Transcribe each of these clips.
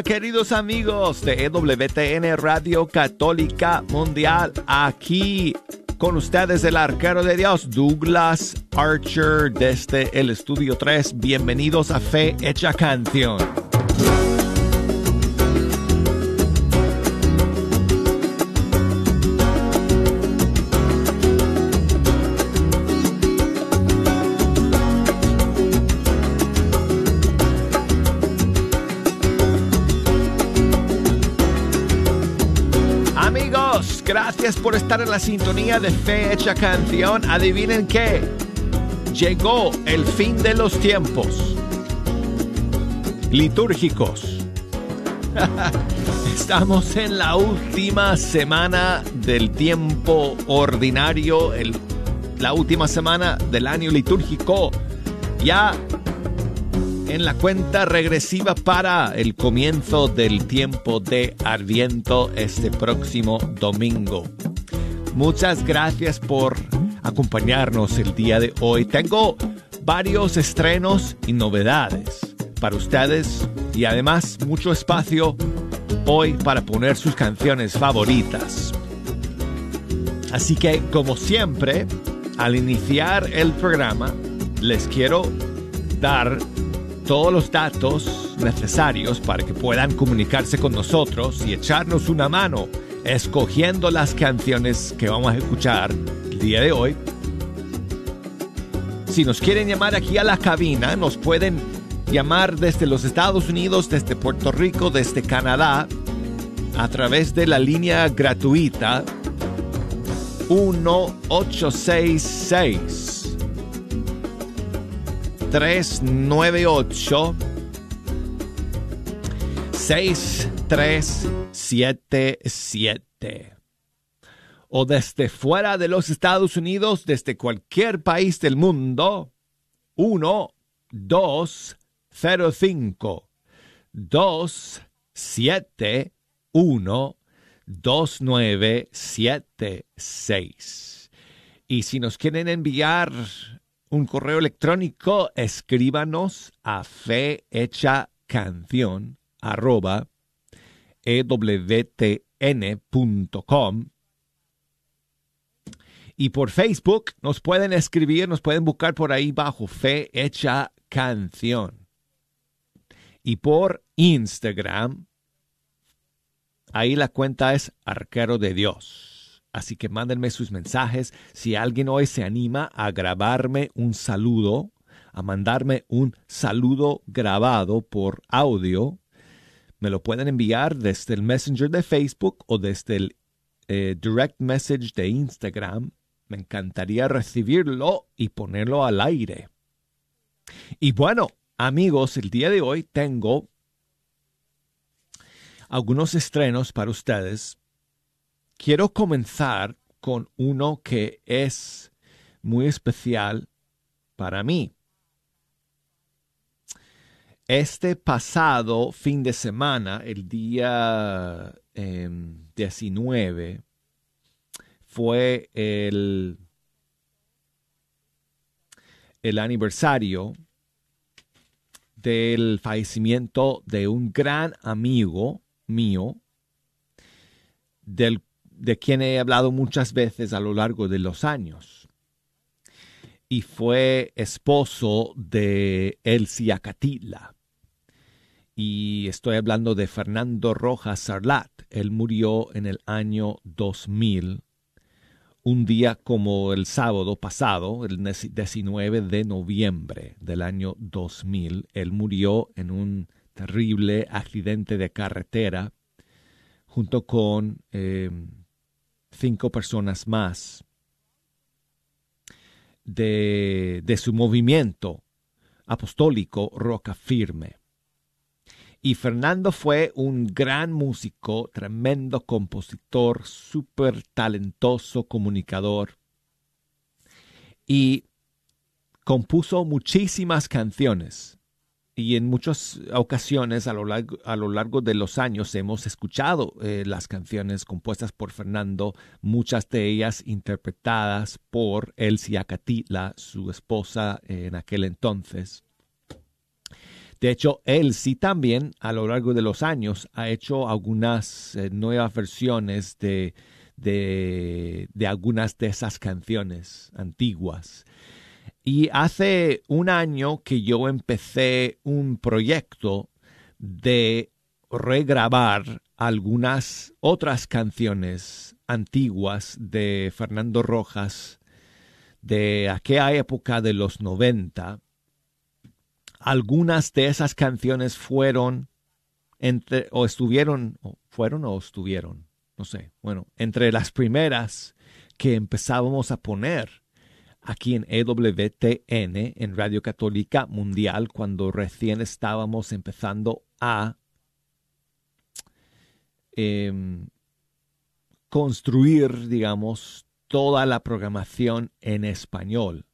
Queridos amigos de EWTN Radio Católica Mundial. Aquí con ustedes el arquero de Dios, Douglas Archer, desde el Estudio 3. Bienvenidos a Fe Hecha Canción. Gracias por estar en la sintonía de Fe Hecha Canción. Adivinen qué. Llegó el fin de los tiempos litúrgicos. Estamos en la última semana del tiempo ordinario, la última semana del año litúrgico. Ya en la cuenta regresiva para el comienzo del tiempo de Adviento este próximo domingo. Muchas gracias por acompañarnos el día de hoy. Tengo varios estrenos y novedades para ustedes y además mucho espacio hoy para poner sus canciones favoritas. Así que, como siempre, al iniciar el programa, les quiero dar todos los datos necesarios para que puedan comunicarse con nosotros y echarnos una mano escogiendo las canciones que vamos a escuchar el día de hoy. Si nos quieren llamar aquí a la cabina, nos pueden llamar desde los Estados Unidos, desde Puerto Rico, desde Canadá, a través de la línea gratuita 1866 398 6377 o desde fuera de los Estados Unidos, desde cualquier país del mundo, 1 2 0 5 2 7 1 2 9 7 6. Y si nos quieren enviar un correo electrónico, escríbanos a fehechacanción arroba ewtn.com y por Facebook nos pueden escribir, nos pueden buscar por ahí bajo Fe Hecha Canción. Y por Instagram, ahí la cuenta es Arquero de Dios. Así que mándenme sus mensajes. Si alguien hoy se anima a grabarme un saludo, a mandarme un saludo grabado por audio, me lo pueden enviar desde el Messenger de Facebook o desde el eh, Direct Message de Instagram. Me encantaría recibirlo y ponerlo al aire. Y bueno, amigos, el día de hoy tengo algunos estrenos para ustedes quiero comenzar con uno que es muy especial para mí. Este pasado fin de semana, el día 19, em, fue el, el aniversario del fallecimiento de un gran amigo mío, del de quien he hablado muchas veces a lo largo de los años. Y fue esposo de Elsie Acatila. Y estoy hablando de Fernando Rojas Sarlat. Él murió en el año 2000, un día como el sábado pasado, el 19 de noviembre del año 2000. Él murió en un terrible accidente de carretera junto con eh, cinco personas más de, de su movimiento apostólico Roca Firme. Y Fernando fue un gran músico, tremendo compositor, súper talentoso comunicador. Y compuso muchísimas canciones y en muchas ocasiones a lo largo, de los años hemos escuchado eh, las canciones compuestas por Fernando, muchas de ellas interpretadas por Elsie Acatila, su esposa en aquel entonces. De hecho, él sí también a lo largo de los años ha hecho algunas eh, nuevas versiones de, de, algunas de esas canciones antiguas. Y hace un año que yo empecé un proyecto de regrabar algunas otras canciones antiguas de Fernando Rojas de aquella época de los 90 algunas de esas canciones fueron entre, o estuvieron, o fueron o estuvieron, no sé, bueno, entre las primeras que empezábamos a poner aquí en EWTN, en Radio Católica Mundial, cuando recién estábamos empezando a em, construir, digamos, toda la programación en español.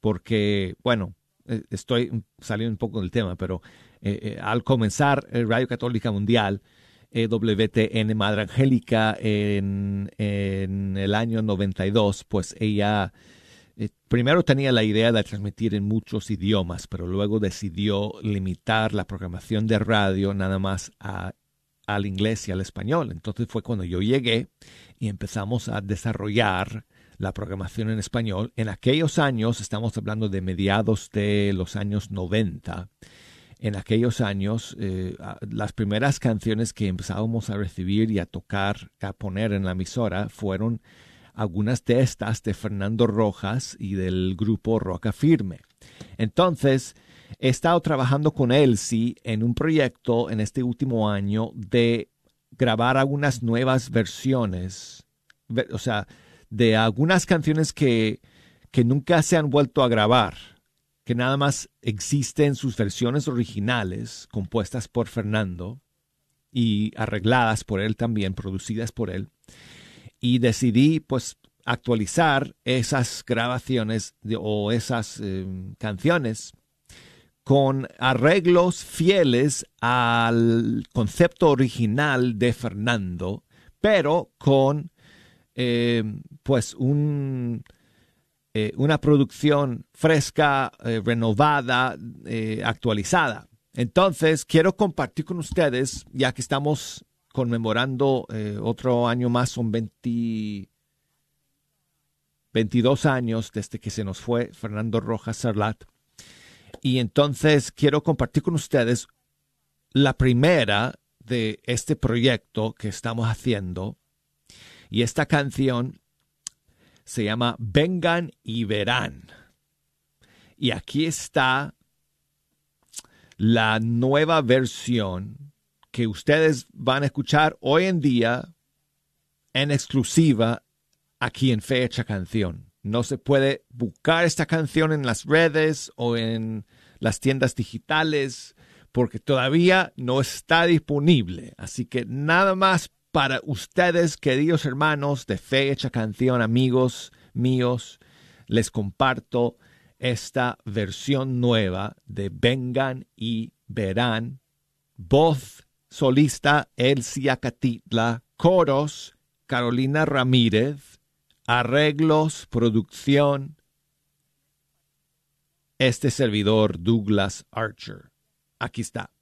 Porque, bueno, eh, estoy saliendo un poco del tema, pero eh, eh, al comenzar Radio Católica Mundial, WTN Madre Angélica en, en, el año 92, pues ella primero tenía la idea de transmitir en muchos idiomas, pero luego decidió limitar la programación de radio nada más a, al inglés y al español. Entonces fue cuando yo llegué y empezamos a desarrollar la programación en español. En aquellos años, estamos hablando de mediados de los años 90, en aquellos años, eh, las primeras canciones que empezábamos a recibir y a tocar, a poner en la emisora, fueron algunas de estas de Fernando Rojas y del grupo Roca Firme. Entonces, he estado trabajando con Elsie en un proyecto en este último año de grabar algunas nuevas versiones, o sea, de algunas canciones que, que nunca se han vuelto a grabar, que nada más existen sus versiones originales, compuestas por Fernando y arregladas por él también, producidas por él. Y decidí pues actualizar esas grabaciones o esas eh, canciones con arreglos fieles al concepto original de Fernando, pero con eh, pues un, eh, una producción fresca, eh, renovada, actualizada. Entonces, quiero compartir con ustedes, ya que estamos conmemorando otro año más, son 20, 22 años desde que se nos fue Fernando Rojas Sarlat. Y entonces quiero compartir con ustedes la primera de este proyecto que estamos haciendo y esta canción se llama Vengan y verán. Y aquí está la nueva versión que ustedes van a escuchar hoy en día en exclusiva aquí en Fecha Canción. No se puede buscar esta canción en las redes o en las tiendas digitales porque todavía no está disponible. Así que nada más para ustedes, queridos hermanos de Fe Hecha Canción, amigos míos, les comparto esta versión nueva de Vengan y Verán. Voz solista Elsia Catitla, coros Carolina Ramírez, arreglos, producción, este servidor Douglas Archer. Aquí está.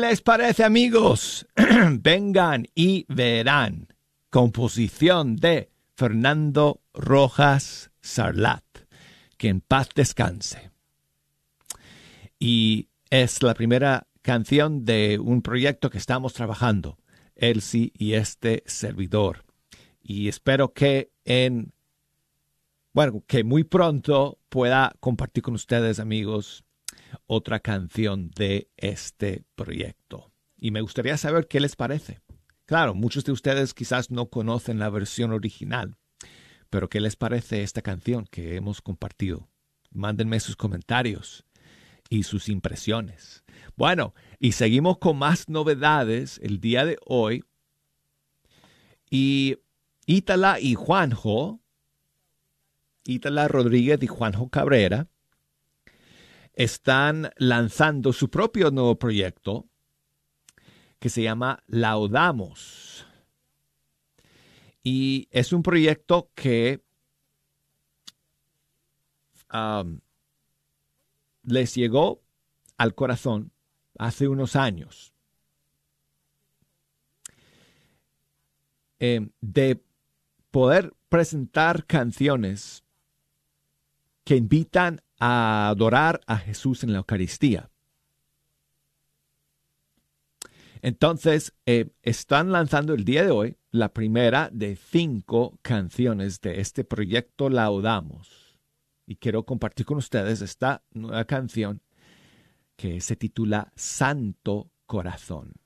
Les parece amigos? Vengan y verán. Composición de Fernando Rojas Sarlat. Que en paz descanse. Y es la primera canción de un proyecto que estamos trabajando, Elsie y este servidor. Y espero que en, bueno, que muy pronto pueda compartir con ustedes, amigos, otra canción de este proyecto. Y me gustaría saber qué les parece. Claro, muchos de ustedes quizás no conocen la versión original, pero ¿qué les parece esta canción que hemos compartido? Mándenme sus comentarios y sus impresiones. Bueno, y seguimos con más novedades el día de hoy. Y Ítala y Juanjo, Ítala Rodríguez y Juanjo Cabrera, están lanzando su propio nuevo proyecto que se llama Laudamos. Y es un proyecto que les llegó al corazón hace unos años. Eh, de poder presentar canciones que invitan a adorar a Jesús en la Eucaristía. Entonces, eh, están lanzando el día de hoy la primera de cinco canciones de este proyecto Laudamos. Y quiero compartir con ustedes esta nueva canción que se titula Santo Corazón.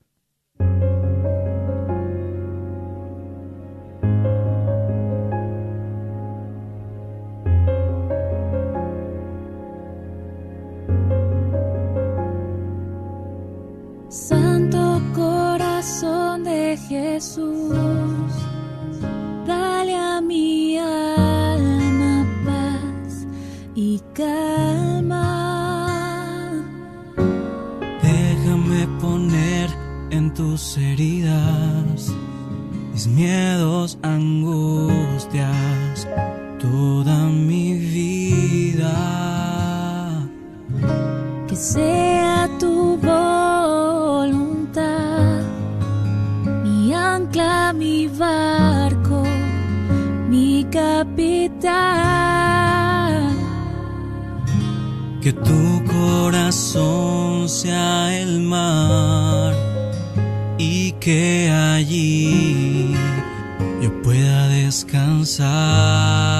Heridas mis miedos, angustias, toda que allí yo pueda descansar.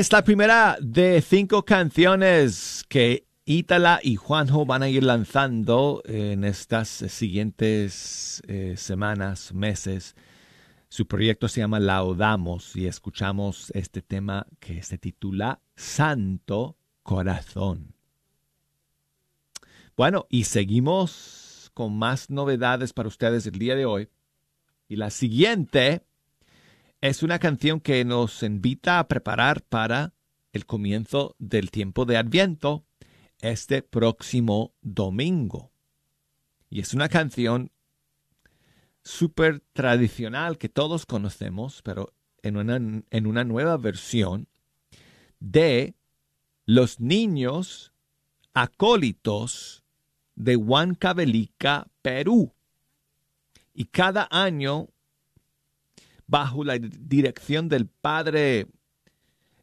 Es la primera de cinco canciones que Ítala y Juanjo van a ir lanzando en estas siguientes eh, semanas, meses. Su proyecto se llama Laudamos y escuchamos este tema que se titula Santo Corazón. Bueno, y seguimos con más novedades para ustedes el día de hoy. Y la siguiente es una canción que nos invita a preparar para el comienzo del tiempo de Adviento este próximo domingo. Y es una canción súper tradicional que todos conocemos, pero en una, en una nueva versión de los niños acólitos de Huancavelica, Perú. Y cada año bajo la dirección del padre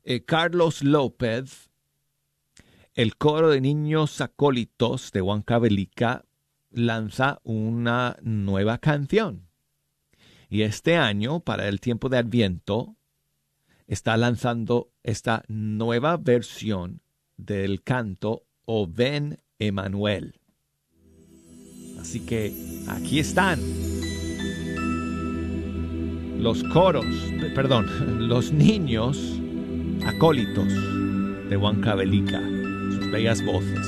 eh, Carlos López, el coro de niños acólitos de Huancavelica lanza una nueva canción. Y este año, para el tiempo de Adviento, está lanzando esta nueva versión del canto O Ven Emanuel. Así que aquí están los coros, perdón, los niños acólitos de Huancavelica, sus bellas voces.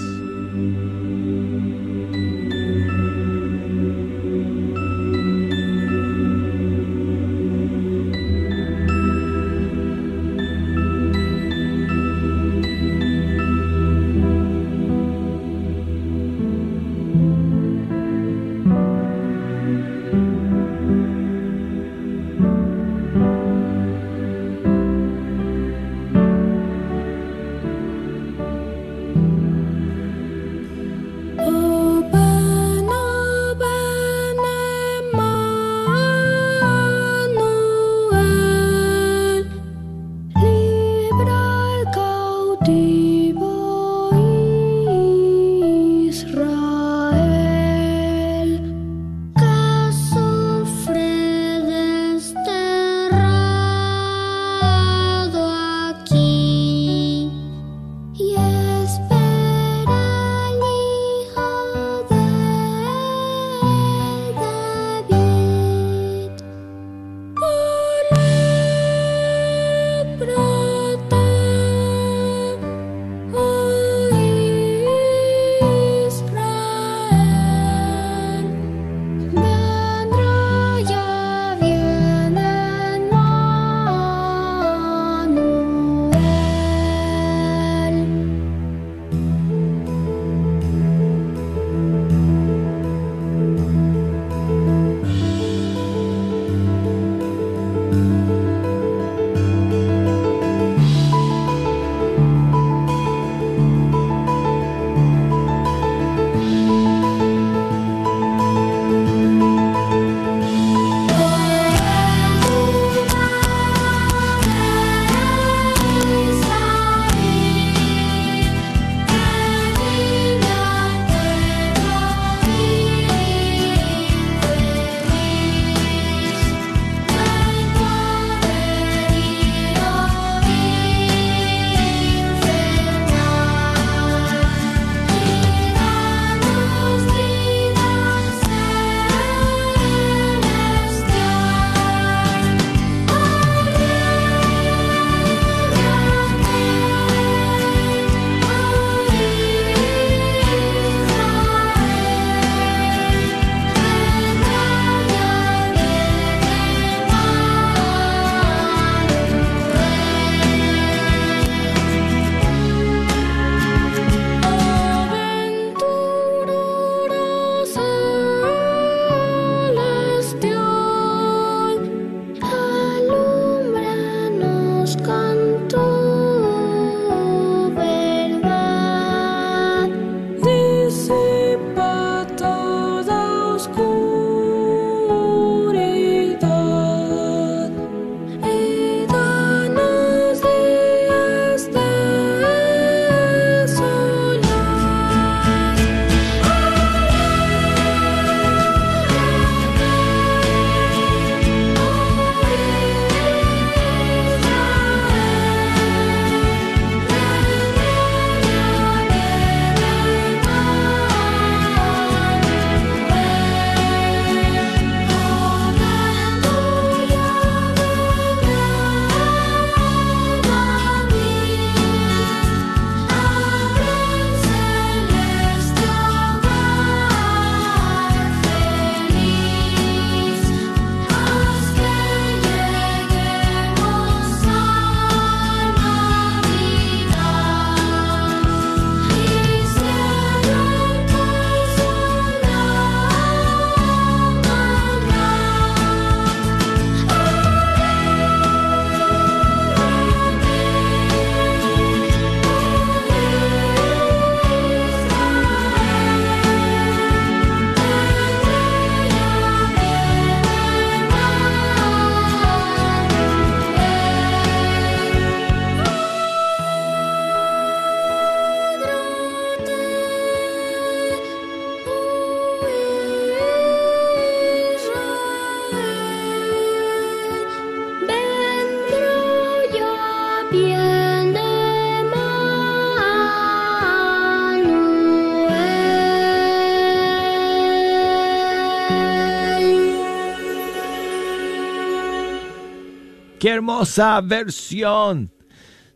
Hermosa versión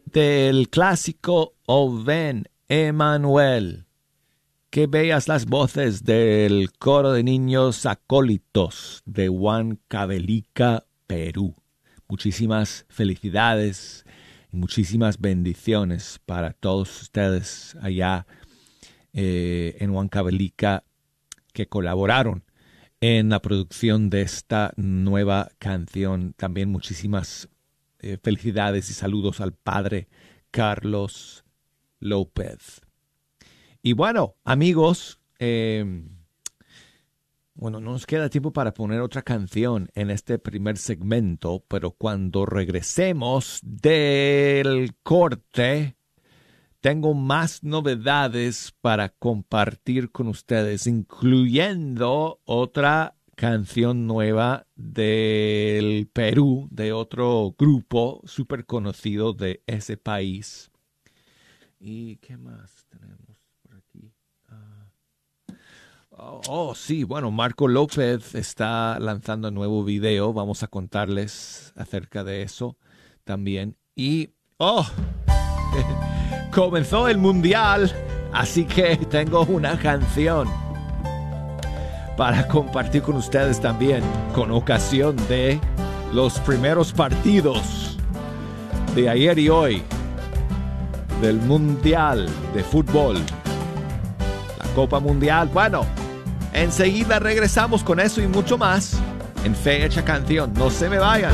del clásico Oven Emanuel. Qué bellas las voces del coro de niños acólitos de Huancavelica, Perú. Muchísimas felicidades y muchísimas bendiciones para todos ustedes allá eh, en Huancavelica que colaboraron en la producción de esta nueva canción. También muchísimas eh, felicidades y saludos al padre Carlos López. Y bueno, amigos, em, bueno, no nos queda tiempo para poner otra canción en este primer segmento, pero cuando regresemos del corte, tengo más novedades para compartir con ustedes, incluyendo otra canción nueva del Perú, de otro grupo súper conocido de ese país. ¿Y qué más tenemos por aquí? Ah, oh, oh, sí, bueno, Marco López está lanzando un nuevo video. Vamos a contarles acerca de eso también. Y, oh, comenzó el mundial, así que tengo una canción para compartir con ustedes también con ocasión de los primeros partidos de ayer y hoy del Mundial de Fútbol. La Copa Mundial. Bueno, enseguida regresamos con eso y mucho más en Fecha Canción. No se me vayan.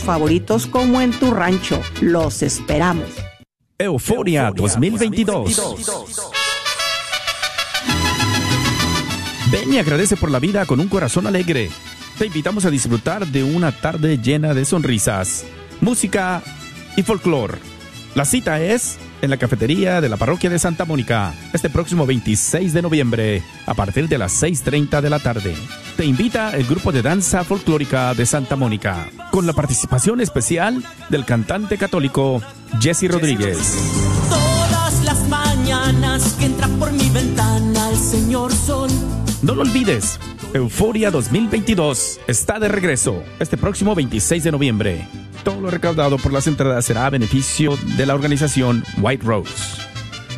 favoritos como en tu rancho. Los esperamos. Euforia 2022. Ven y agradece por la vida con un corazón alegre. Te invitamos a disfrutar de una tarde llena de sonrisas, música y folclore. La cita es en la cafetería de la parroquia de Santa Mónica este próximo 26 de noviembre a partir de las 6.30 de la tarde. Te invita el grupo de danza folclórica de Santa Mónica con la participación especial del cantante católico Jesse Rodríguez. Todas las mañanas que entra por mi ventana el señor sol. No lo olvides, Euforia 2022 está de regreso este próximo 26 de noviembre. Todo lo recaudado por las entradas será a beneficio de la organización White Rose.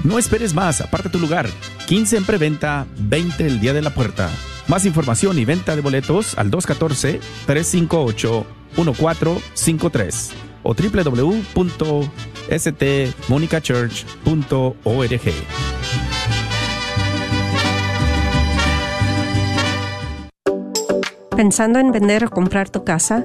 No esperes más, aparte tu lugar. 15 en preventa, 20 el día de la puerta. Más información y venta de boletos al 214-358-1453 o www.stmonicachurch.org. ¿Pensando en vender o comprar tu casa?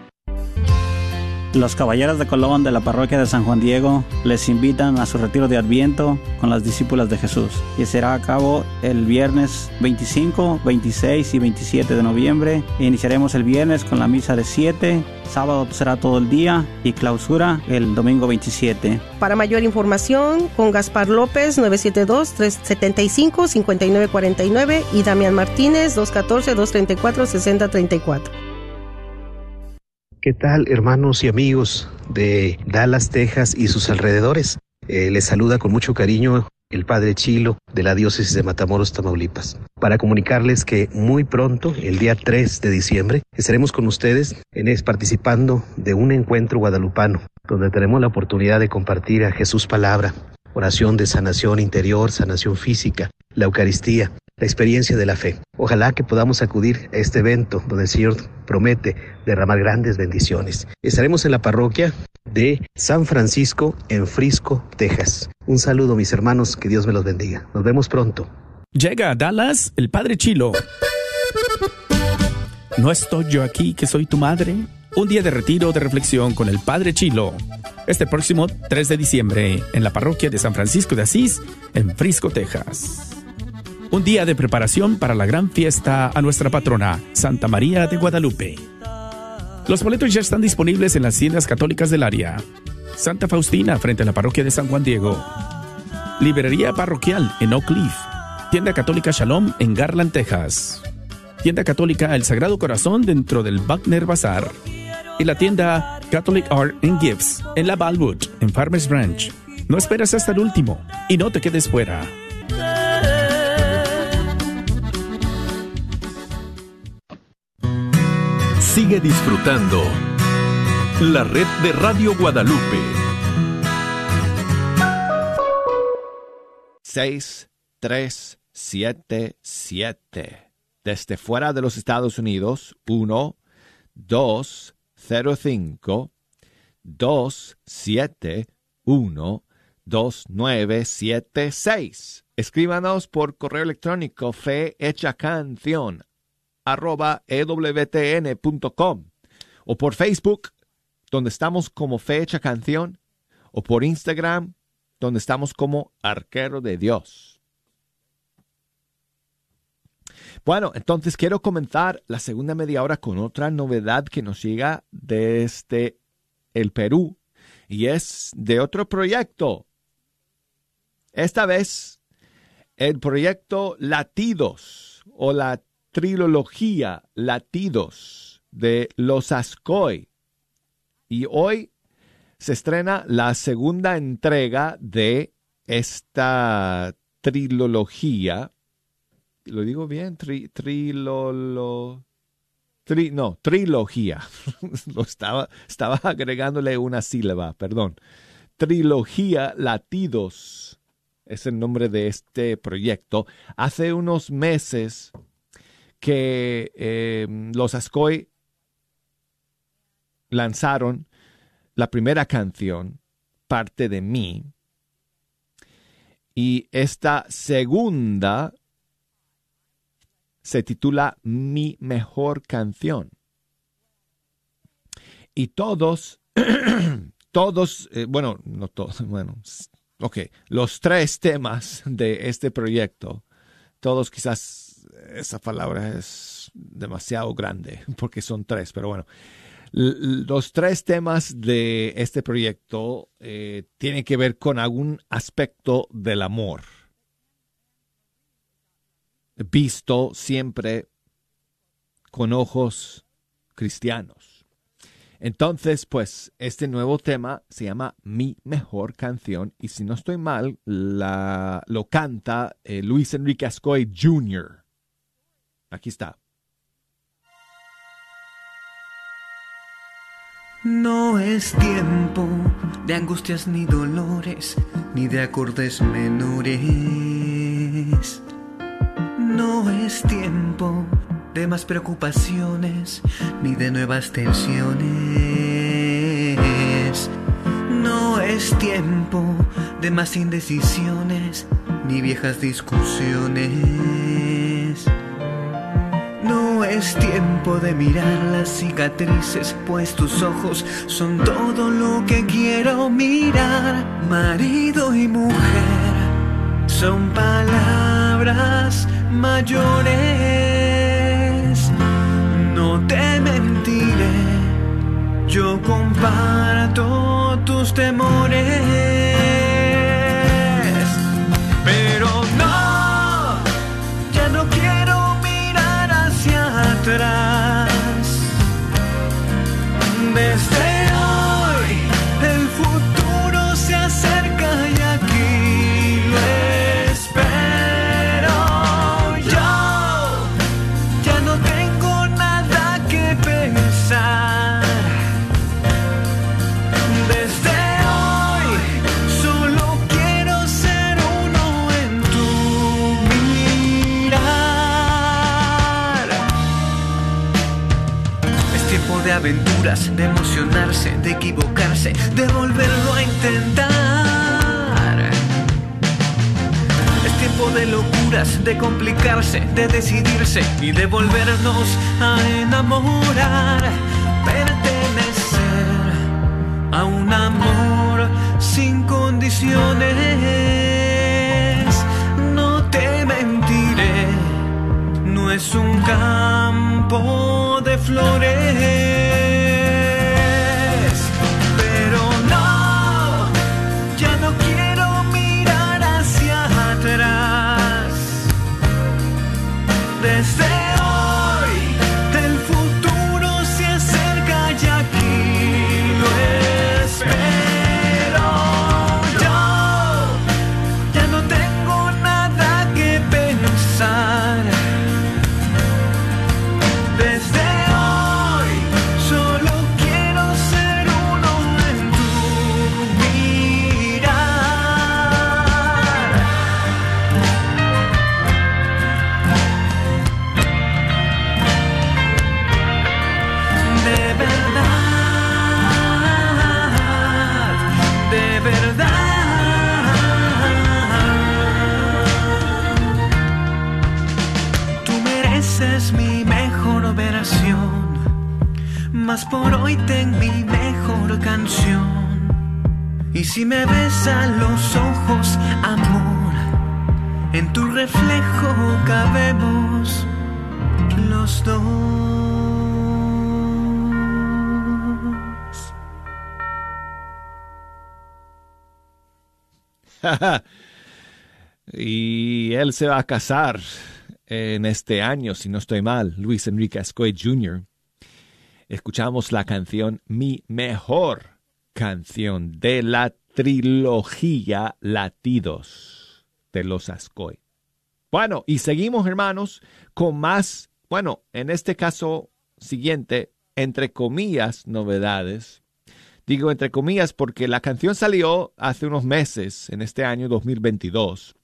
Los Caballeros de Colón de la Parroquia de San Juan Diego les invitan a su retiro de Adviento con las discípulas de Jesús, que será a cabo el viernes 25, 26 y 27 de noviembre. Iniciaremos el viernes con la misa de 7, sábado será todo el día y clausura el domingo 27. Para mayor información, con Gaspar López 972-375-5949 y Damián Martínez 214-234-6034. ¿Qué tal hermanos y amigos de Dallas, Texas y sus alrededores? Eh, les saluda con mucho cariño el padre Chilo de la diócesis de Matamoros, Tamaulipas, para comunicarles que muy pronto, el día 3 de diciembre, estaremos con ustedes en es, participando de un encuentro guadalupano, donde tenemos la oportunidad de compartir a Jesús palabra, oración de sanación interior, sanación física, la Eucaristía, la experiencia de la fe. Ojalá que podamos acudir a este evento donde el Señor promete derramar grandes bendiciones. Estaremos en la parroquia de San Francisco en Frisco, Texas. Un saludo mis hermanos, que Dios me los bendiga. Nos vemos pronto. Llega a Dallas el Padre Chilo. ¿No estoy yo aquí que soy tu madre? Un día de retiro de reflexión con el Padre Chilo. Este próximo 3 de diciembre en la parroquia de San Francisco de Asís, en Frisco, Texas. Un día de preparación para la gran fiesta a nuestra patrona, Santa María de Guadalupe. Los boletos ya están disponibles en las tiendas católicas del área. Santa Faustina frente a la parroquia de San Juan Diego. Librería parroquial en Oak Cliff. Tienda católica Shalom en Garland, Texas. Tienda católica El Sagrado Corazón dentro del Wagner Bazar. Y la tienda Catholic Art and Gifts en la Balwood, en Farmers Branch. No esperes hasta el último y no te quedes fuera. Sigue disfrutando la red de Radio Guadalupe. 6377. Desde fuera de los Estados Unidos, 1 2 0 5 2 7 1 2 9 7 6. Escríbanos por correo electrónico fe hecha canción arroba ewtn.com o por Facebook, donde estamos como Fecha Canción, o por Instagram, donde estamos como Arquero de Dios. Bueno, entonces quiero comenzar la segunda media hora con otra novedad que nos llega desde el Perú y es de otro proyecto. Esta vez el proyecto Latidos o la trilogía Latidos de Los Ascoy. Y hoy se estrena la segunda entrega de esta trilogía. ¿Lo digo bien? Tri, trilolo, tri, no, trilogía. Lo estaba, estaba agregándole una sílaba, perdón. Trilogía Latidos es el nombre de este proyecto. Hace unos meses que eh, los Ascoy lanzaron la primera canción, Parte de mí, y esta segunda se titula Mi mejor canción. Y todos, todos, eh, bueno, no todos, bueno, ok, los tres temas de este proyecto, todos quizás esa palabra es demasiado grande porque son tres, pero bueno. Los tres temas de este proyecto eh, tienen que ver con algún aspecto del amor, visto siempre con ojos cristianos. Entonces, pues, este nuevo tema se llama Mi Mejor Canción y si no estoy mal, la, lo canta eh, Luis Enrique Ascoy Jr. Aquí está. No es tiempo de angustias ni dolores, ni de acordes menores. No es tiempo de más preocupaciones, ni de nuevas tensiones. No es tiempo de más indecisiones, ni viejas discusiones. Es tiempo de mirar las cicatrices, pues tus ojos son todo lo que quiero mirar. Marido y mujer son palabras mayores. No te mentiré, yo comparto tus temores. Pero no, atrás. Desde de emocionarse, de equivocarse, de volverlo a intentar. Es tiempo de locuras, de complicarse, de decidirse y de volvernos a enamorar. Pertenecer a un amor sin condiciones. No te mentiré, no es un campo de flores. Si me ves a los ojos, amor, en tu reflejo cabemos los dos. y él se va a casar en este año, si no estoy mal, Luis Enrique Ascoy Jr. Escuchamos la canción Mi mejor canción de la trilogía Latidos de los Ascoy. Bueno, y seguimos hermanos con más, bueno, en este caso siguiente, entre comillas, novedades. Digo entre comillas porque la canción salió hace unos meses, en este año 2022.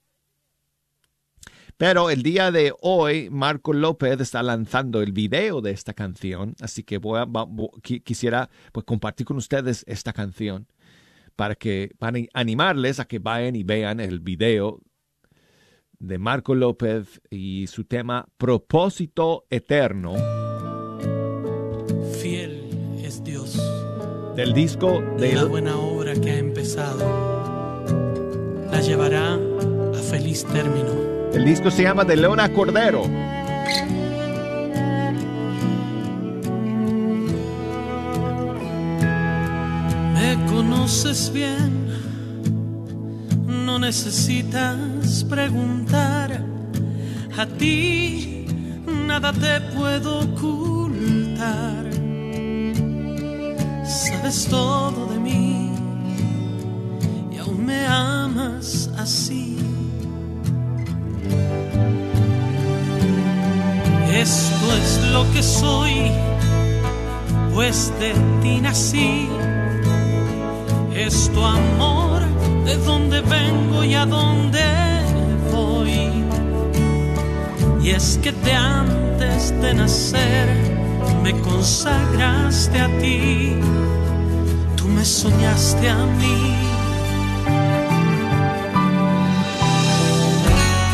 Pero el día de hoy, Marco López está lanzando el video de esta canción, así que voy a, quisiera pues, compartir con ustedes esta canción para que para animarles a que vayan y vean el video de Marco López y su tema Propósito Eterno Fiel es Dios. del disco La del buena obra que ha empezado la llevará a feliz término. El disco se llama De Leona Cordero. Me conoces bien, no necesitas preguntar. A ti nada te puedo ocultar. Sabes todo de mí y aún me amas así. Esto es lo que soy, pues de ti nací. Es tu amor, de dónde vengo y a dónde voy. Y es que de antes de nacer me consagraste a ti, tú me soñaste a mí.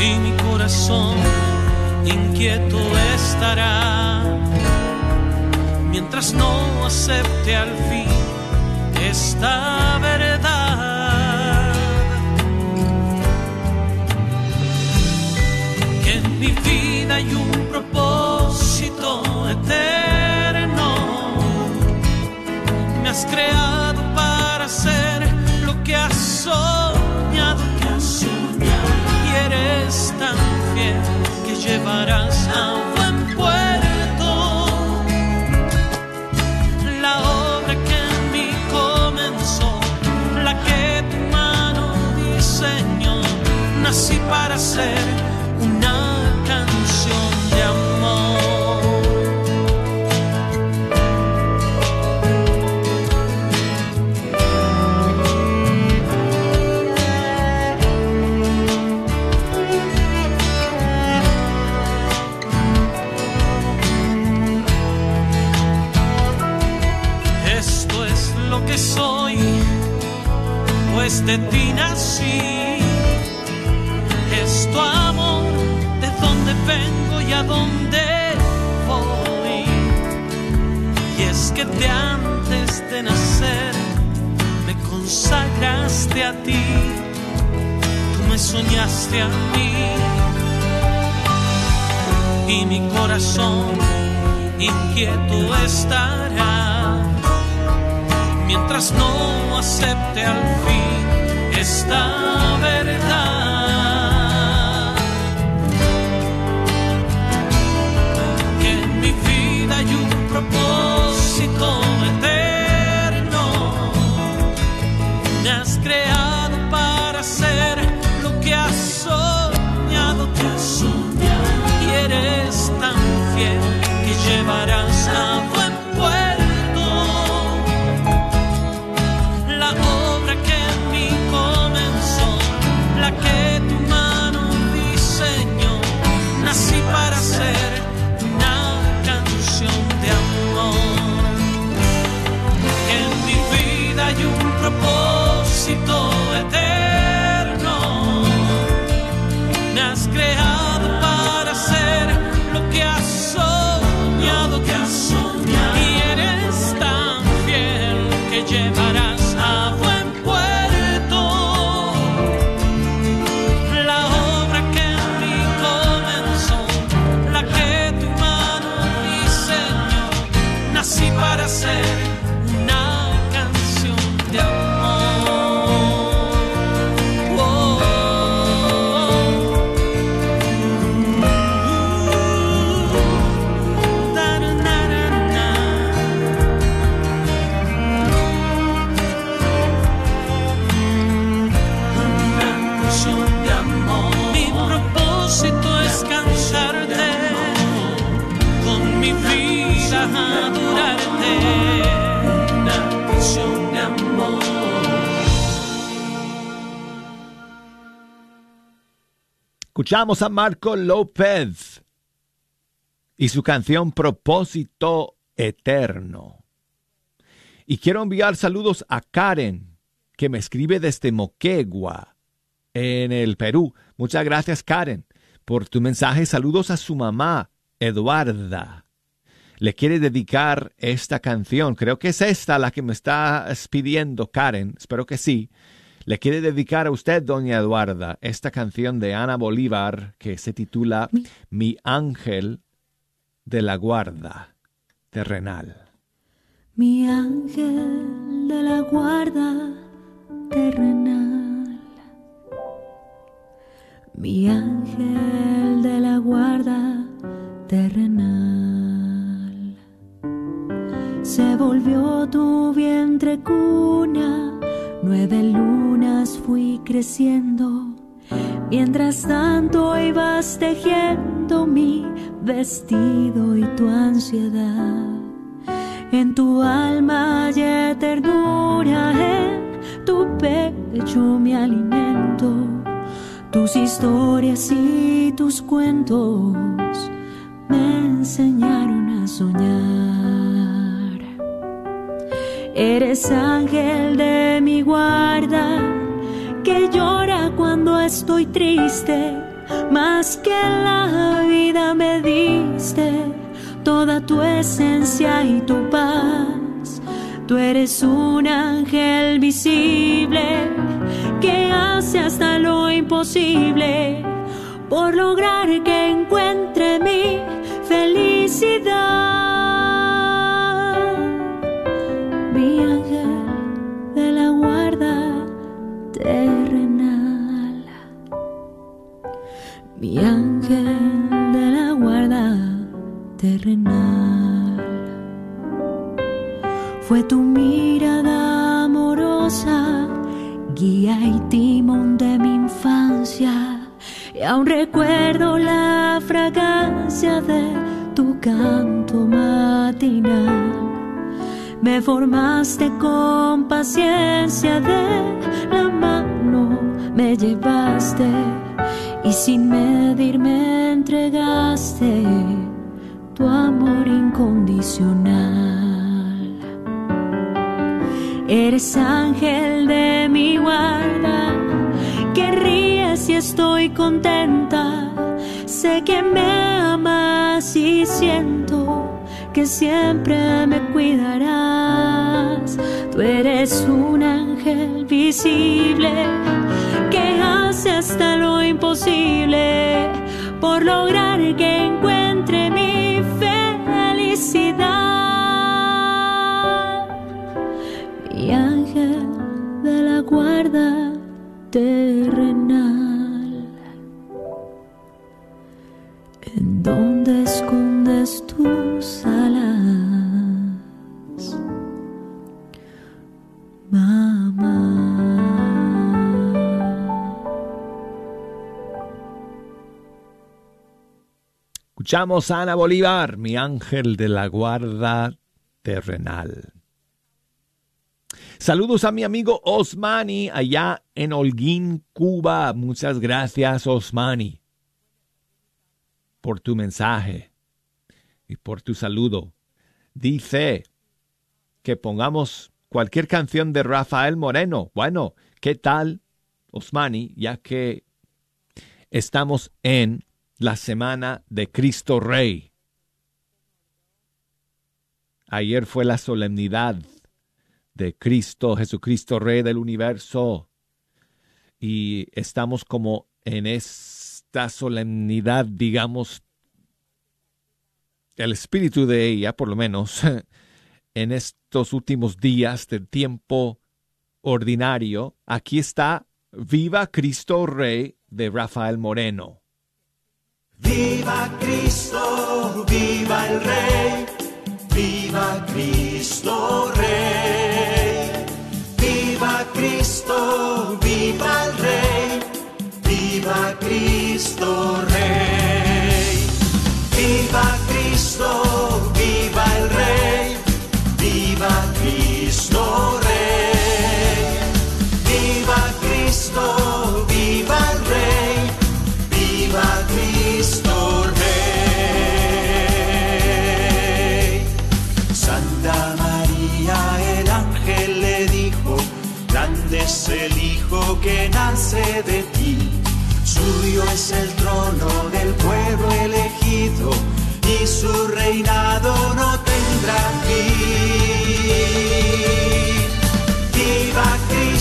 Y mi corazón inquieto estará mientras no acepte al fin esta verdad. Que en mi vida hay un propósito eterno. Me has creado para hacer lo que has soñado. Que has soñado y eres tan fiel que llevarás a buen para ser una canción de amor. Esto es lo que soy, pues de a ti, tú me soñaste a mí. Y mi corazón inquieto estará mientras no acepte al fin esta verdad. Que en mi vida hay un propósito propósito eterno. Escuchamos a Marco López y su canción Propósito Eterno. Y quiero enviar saludos a Karen, que me escribe desde Moquegua, en el Perú. Muchas gracias, Karen, por tu mensaje. Saludos a su mamá, Eduarda. Le quiere dedicar esta canción. Creo que es esta la que me está pidiendo, Karen. Espero que sí. Le quiere dedicar a usted, doña Eduarda, esta canción de Ana Bolívar que se titula Mi ángel de la guarda terrenal. Mi ángel de la guarda terrenal. Mi ángel de la guarda terrenal. Se volvió tu vientre cuna, nueve lunas fui creciendo. Mientras tanto ibas tejiendo mi vestido y tu ansiedad. En tu alma hay ternura, en tu pecho mi alimento. Tus historias y tus cuentos me enseñaron a soñar. Eres ángel de mi guarda, que llora cuando estoy triste, más que la vida me diste toda tu esencia y tu paz. Tú eres un ángel visible que hace hasta lo imposible por lograr que encuentre mi felicidad. Mi ángel de la guarda terrenal. Fue tu mirada amorosa, guía y timón de mi infancia. Y aún recuerdo la fragancia de tu canto matinal. Me formaste con paciencia de la mano, me llevaste y sin medir me entregaste tu amor incondicional. Eres ángel de mi guarda, que ríes si estoy contenta. Sé que me amas y siento que siempre me cuidarás. Tú eres un ángel visible que hace hasta lo imposible por lograr que encuentre mi felicidad. Mi ángel de la guarda terrenal. Escuchamos a Ana Bolívar, mi ángel de la guarda terrenal. Saludos a mi amigo Osmani allá en Holguín, Cuba. Muchas gracias, Osmani, por tu mensaje y por tu saludo. Dice que pongamos cualquier canción de Rafael Moreno. Bueno, ¿qué tal, Osmani? Ya que estamos en la semana de Cristo Rey. Ayer fue la solemnidad de Cristo, Jesucristo Rey del universo. Y estamos como en esta solemnidad, digamos, el espíritu de ella, por lo menos, en estos últimos días del tiempo ordinario. Aquí está Viva Cristo Rey de Rafael Moreno. Viva Cristo, viva el Rey, viva Cristo Rey. Viva Cristo, viva el Rey, viva Cristo Rey. Que nace de ti. Suyo es el trono del pueblo elegido y su reinado no tendrá fin. Viva Cristo,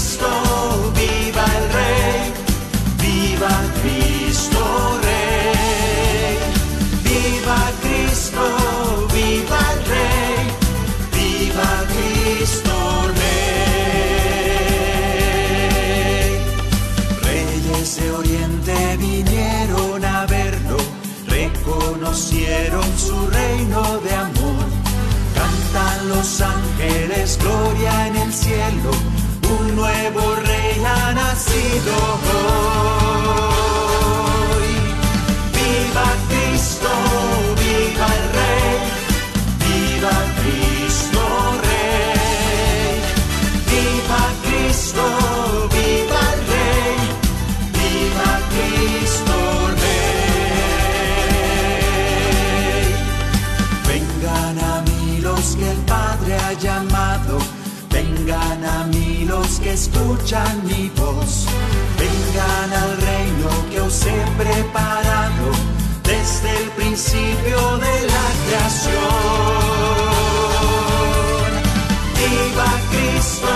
reconocieron su reino de amor. Cantan los ángeles, gloria en el cielo, un nuevo rey ha nacido escuchan mi voz, vengan al reino que os he preparado desde el principio de la creación. Viva Cristo,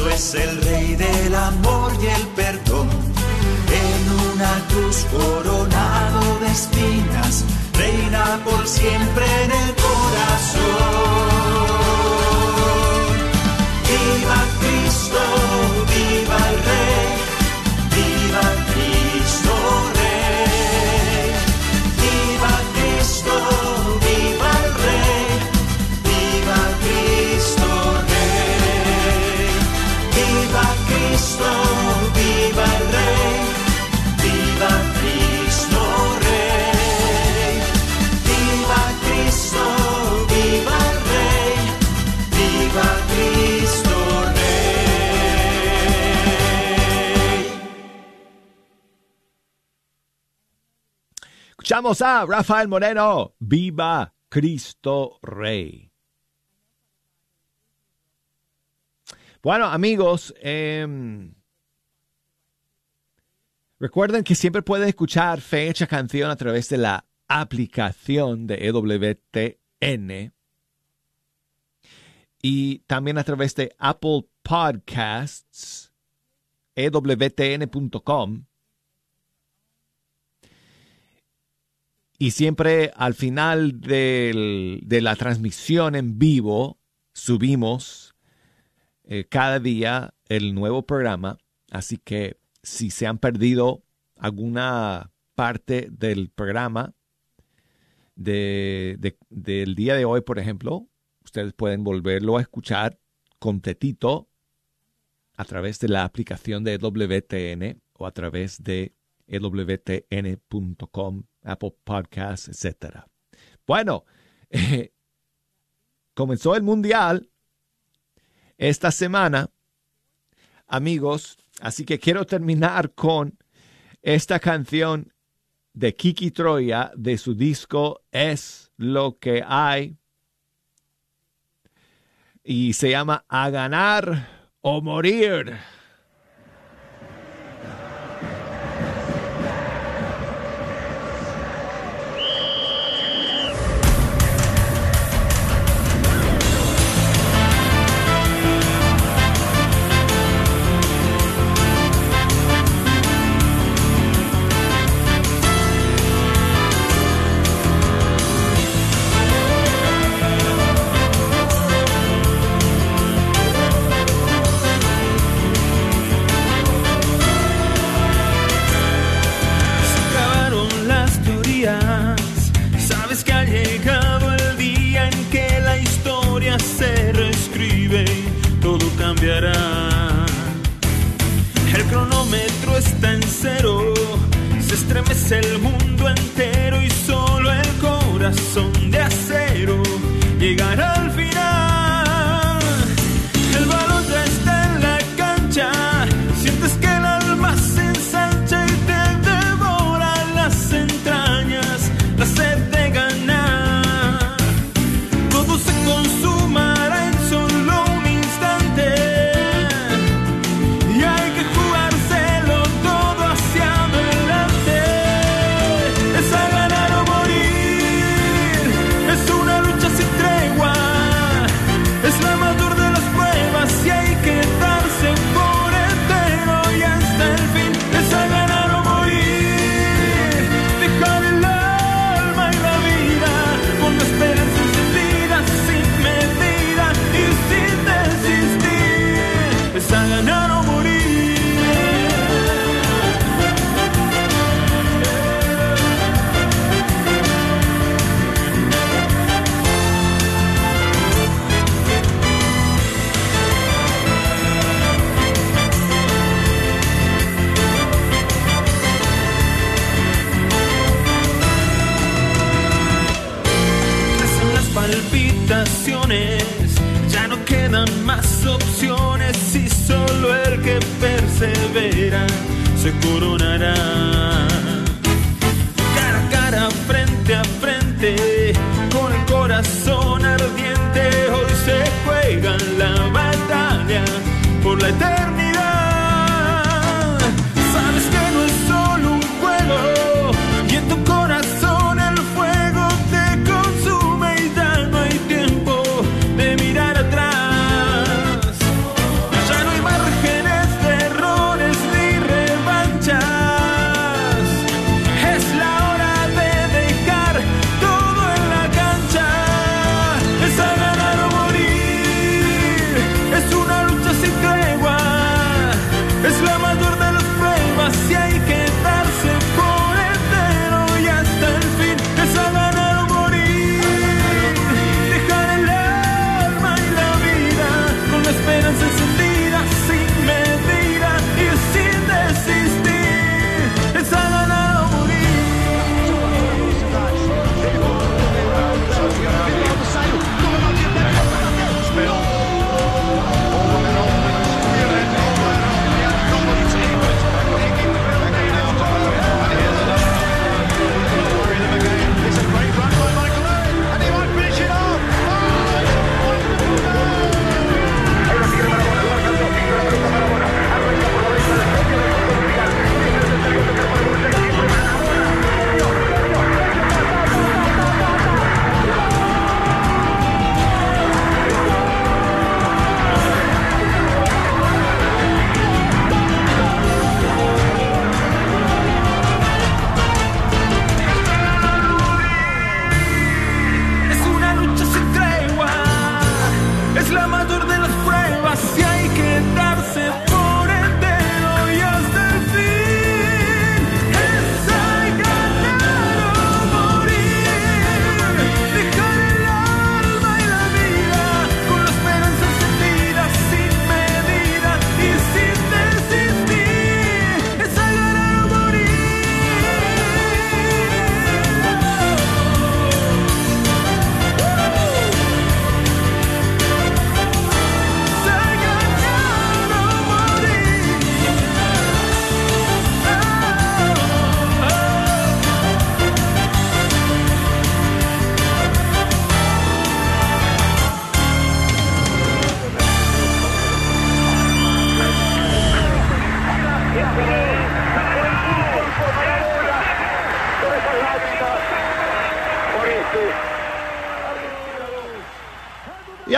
Cristo es el Rey del amor y el perdón. En una cruz coronado de espinas, reina por siempre en el Escuchamos a Rafael Moreno. Viva Cristo Rey. Bueno, amigos, em, recuerden que siempre pueden escuchar fecha canción a través de la aplicación de EWTN y también a través de Apple Podcasts, ewtn.com. Y siempre al final del- de la transmisión en vivo subimos eh, cada día el nuevo programa. Así que si se han perdido alguna parte del programa de- de- del día de hoy, por ejemplo, ustedes pueden volverlo a escuchar completito a través de la aplicación de WTN o a través de ewtn.com, Apple Podcasts, etc. Bueno, eh, comenzó el Mundial esta semana, amigos, así que quiero terminar con esta canción de Kiki Troya de su disco Es lo que hay y se llama A ganar o morir.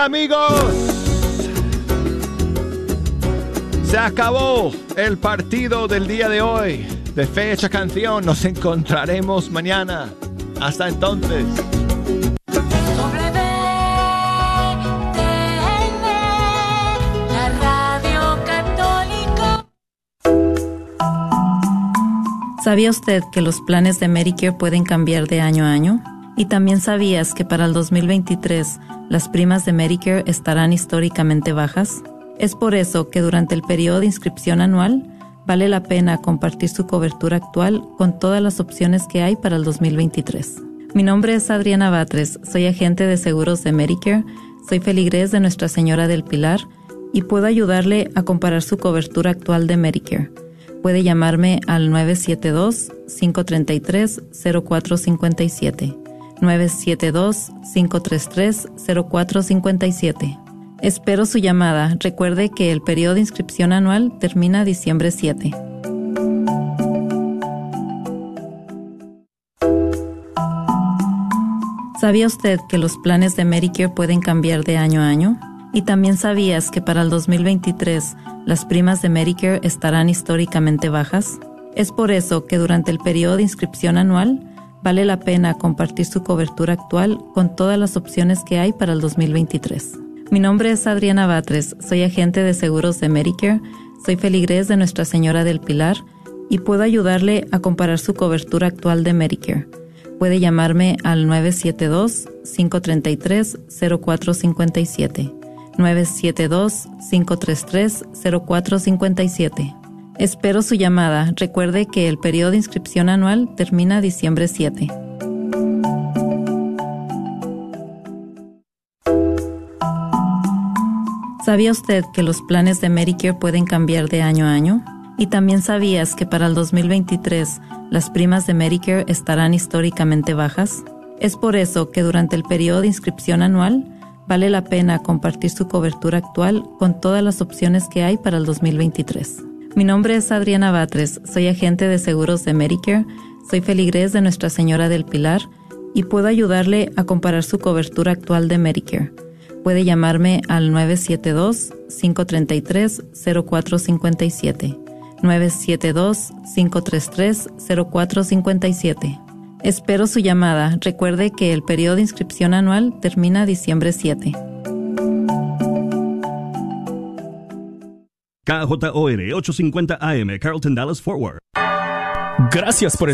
Amigos, se acabó el partido del día de hoy de Fecha Canción. Nos encontraremos mañana. Hasta entonces. La Radio Católica. ¿Sabía usted que los planes de Medicare pueden cambiar de año a año? ¿Y también sabías que para el 2023 las primas de Medicare estarán históricamente bajas? Es por eso que durante el periodo de inscripción anual vale la pena compartir su cobertura actual con todas las opciones que hay para el 2023. Mi nombre es Adriana Batres, soy agente de seguros de Medicare, soy feligrés de Nuestra Señora del Pilar y puedo ayudarle a comparar su cobertura actual de Medicare. Puede llamarme al 972-533-0457. 972-533-0457. Espero su llamada. Recuerde que el periodo de inscripción anual termina diciembre 7. ¿Sabía usted que los planes de Medicare pueden cambiar de año a año? ¿Y también sabías que para el 2023 las primas de Medicare estarán históricamente bajas? Es por eso que durante el periodo de inscripción anual vale la pena compartir su cobertura actual con todas las opciones que hay para el 2023. Mi nombre es Adriana Batres, soy agente de seguros de Medicare, soy feligrés de Nuestra Señora del Pilar y puedo ayudarle a comparar su cobertura actual de Medicare. Puede llamarme al 972-533-0457. 972-533-0457. Espero su llamada. Recuerde que el periodo de inscripción anual termina diciembre 7. ¿Sabía usted que los planes de Medicare pueden cambiar de año a año? ¿Y también sabías que para el 2023 las primas de Medicare estarán históricamente bajas? Es por eso que durante el periodo de inscripción anual vale la pena compartir su cobertura actual con todas las opciones que hay para el 2023. Mi nombre es Adriana Batres, soy agente de seguros de Medicare, soy feligrés de Nuestra Señora del Pilar y puedo ayudarle a comparar su cobertura actual de Medicare. Puede llamarme al 972-533-0457. 972-533-0457. Espero su llamada. Recuerde que el periodo de inscripción anual termina diciembre 7. KJOR 850 AM, Carlton Dallas Forward. Gracias por escuchar.